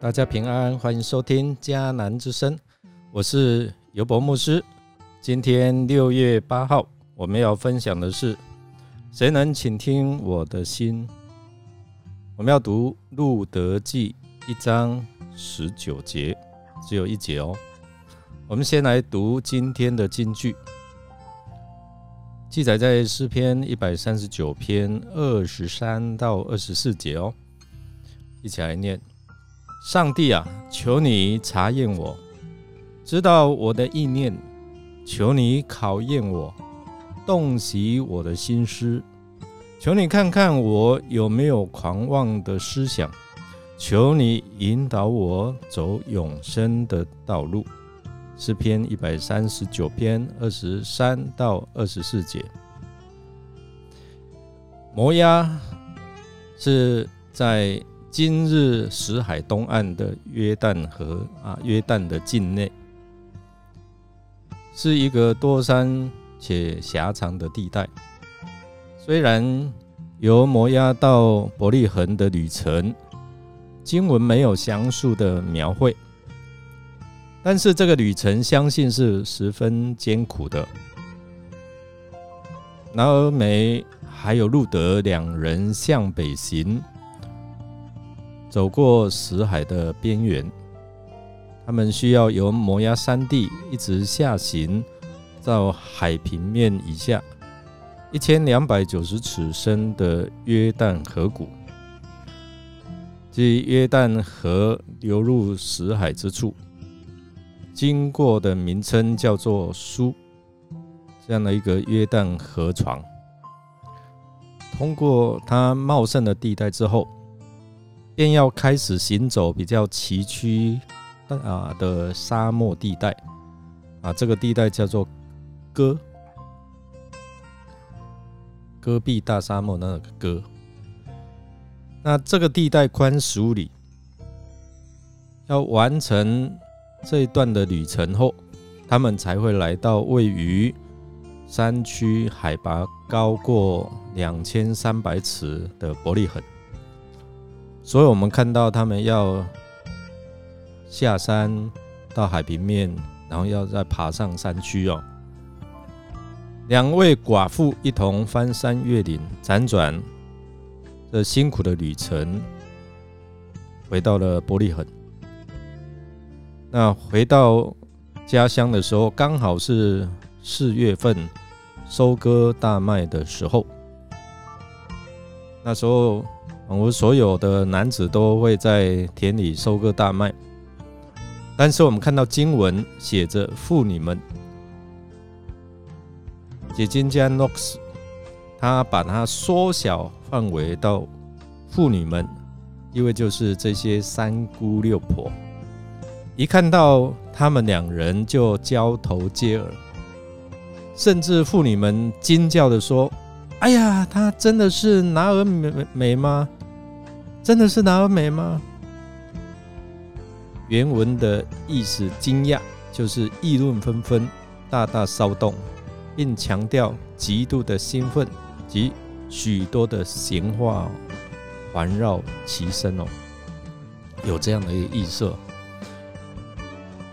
大家平安，欢迎收听迦南之声，我是尤伯牧师。今天六月八号，我们要分享的是谁能倾听我的心？我们要读路德记一章十九节，只有一节哦。我们先来读今天的金句，记载在诗篇一百三十九篇二十三到二十四节哦，一起来念。上帝啊，求你查验我，知道我的意念；求你考验我，洞悉我的心思；求你看看我有没有狂妄的思想；求你引导我走永生的道路。诗篇一百三十九篇二十三到二十四节。摩押是在。今日死海东岸的约旦河啊，约旦的境内，是一个多山且狭长的地带。虽然由摩押到伯利恒的旅程，经文没有详述的描绘，但是这个旅程相信是十分艰苦的。拿尔美还有路德两人向北行。走过死海的边缘，他们需要由摩崖山地一直下行到海平面以下。一千两百九十尺深的约旦河谷，即约旦河流入死海之处，经过的名称叫做苏，这样的一个约旦河床，通过它茂盛的地带之后。便要开始行走比较崎岖的啊的沙漠地带啊，这个地带叫做戈戈壁大沙漠那个戈。那这个地带宽十五里，要完成这一段的旅程后，他们才会来到位于山区海拔高过两千三百尺的伯利恒。所以，我们看到他们要下山到海平面，然后要再爬上山区哦。两位寡妇一同翻山越岭，辗转这辛苦的旅程，回到了伯利恒。那回到家乡的时候，刚好是四月份收割大麦的时候。那时候。我所有的男子都会在田里收割大麦，但是我们看到经文写着妇女们，解经家 Knox 他把它缩小范围到妇女们，因为就是这些三姑六婆，一看到他们两人就交头接耳，甚至妇女们惊叫的说：“哎呀，她真的是拿尔美美吗？”真的是拿尔美吗？原文的意思惊讶，就是议论纷纷，大大骚动，并强调极度的兴奋及许多的闲话环绕其身哦，有这样的一个意色。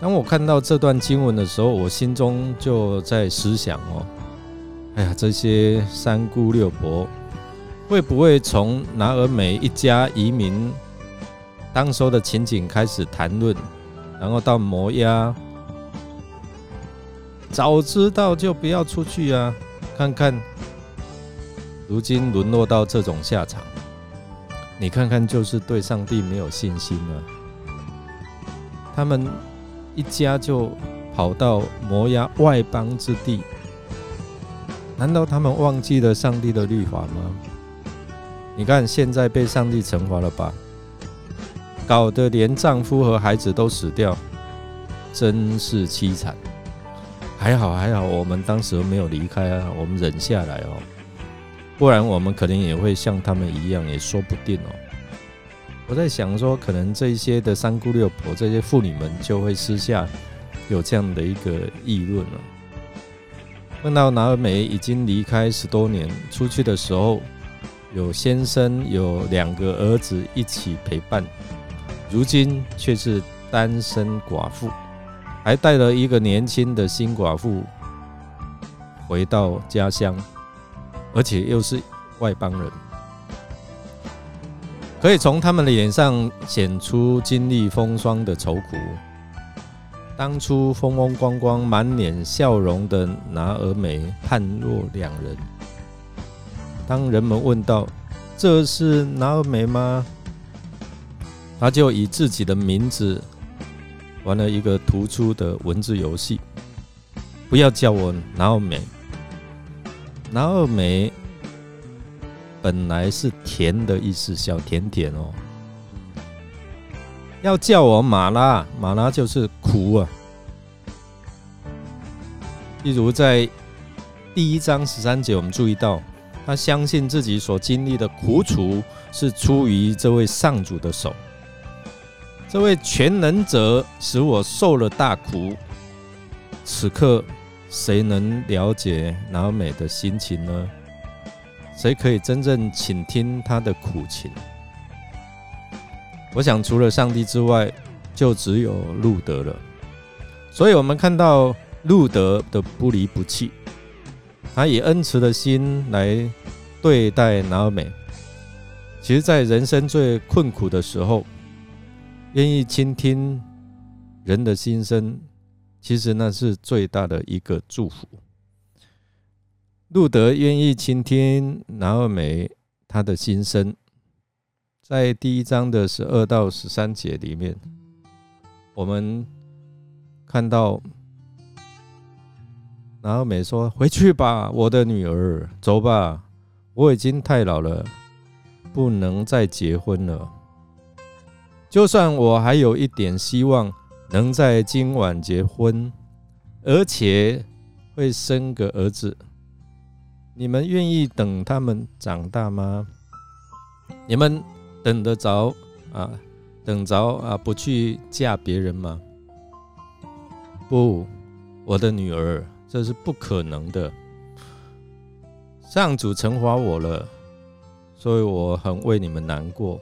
当我看到这段经文的时候，我心中就在思想哦，哎呀，这些三姑六婆。会不会从拿尔美一家移民当时候的情景开始谈论，然后到摩押，早知道就不要出去啊！看看如今沦落到这种下场，你看看就是对上帝没有信心了。他们一家就跑到摩押外邦之地，难道他们忘记了上帝的律法吗？你看，现在被上帝惩罚了吧？搞得连丈夫和孩子都死掉，真是凄惨。还好还好，我们当时没有离开啊，我们忍下来哦，不然我们可能也会像他们一样，也说不定哦。我在想说，可能这些的三姑六婆，这些妇女们就会私下有这样的一个议论了。问到拿尔美已经离开十多年，出去的时候。有先生，有两个儿子一起陪伴，如今却是单身寡妇，还带了一个年轻的新寡妇回到家乡，而且又是外邦人，可以从他们的脸上显出经历风霜的愁苦。当初风风光光、满脸笑容的拿尔美判若两人。当人们问到：“这是拿尔美吗？”他就以自己的名字玩了一个突出的文字游戏。不要叫我拿尔美，拿尔美本来是甜的意思，小甜甜哦。要叫我马拉，马拉就是苦啊。例如在第一章十三节，我们注意到，他相信自己所经历的苦楚是出于这位上主的手，这位全能者使我受了大苦。此刻，谁能了解拿尔美的心情呢？谁可以真正倾听他的苦情？我想，除了上帝之外，就只有路德了。所以，我们看到路德的不离不弃，他以恩慈的心来对待拿尔美。其实，在人生最困苦的时候，愿意倾听人的心声，其实那是最大的一个祝福。路德愿意倾听拿尔美他的心声。在第一章的十二到十三节里面，我们看到拿尔美说：“回去吧，我的女儿，走吧，我已经太老了，不能再结婚了。就算我还有一点希望能在今晚结婚，而且会生个儿子，你们愿意等他们长大吗？你们？”等得着啊？等着啊？不去嫁别人吗？不，我的女儿，这是不可能的。上主惩罚我了，所以我很为你们难过。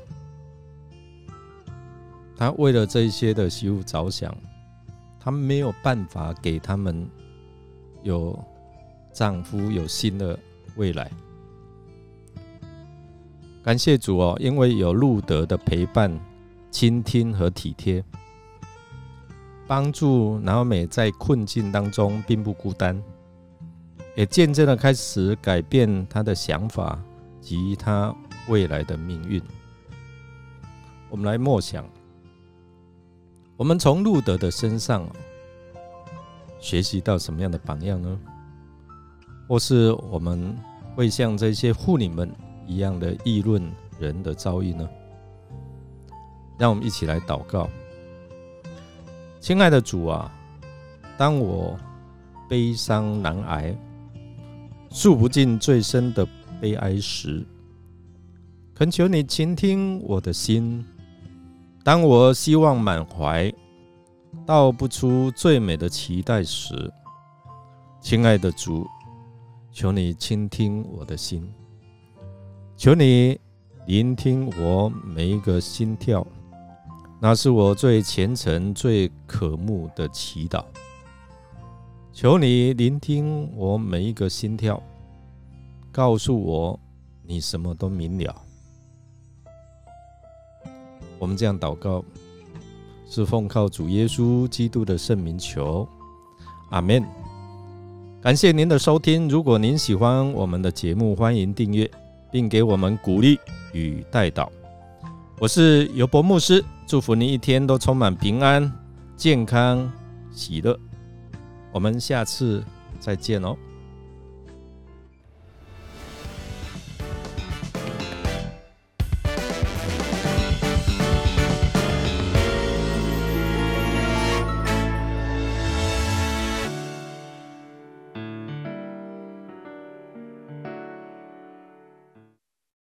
他为了这些的媳妇着想，他没有办法给他们有丈夫有新的未来。感谢主哦，因为有路德的陪伴、倾听和体贴，帮助拿美在困境当中并不孤单，也见证了开始改变他的想法及他未来的命运。我们来默想，我们从路德的身上学习到什么样的榜样呢？或是我们会像这些妇女们？一样的议论人的遭遇呢？让我们一起来祷告，亲爱的主啊，当我悲伤难挨、诉不尽最深的悲哀时，恳求你倾听我的心；当我希望满怀、道不出最美的期待时，亲爱的主，求你倾听我的心。求你聆听我每一个心跳，那是我最虔诚、最渴慕的祈祷。求你聆听我每一个心跳，告诉我你什么都明了。我们这样祷告，是奉靠主耶稣基督的圣名求，阿门。感谢您的收听，如果您喜欢我们的节目，欢迎订阅。并给我们鼓励与带导。我是尤博牧师，祝福你一天都充满平安、健康、喜乐。我们下次再见哦。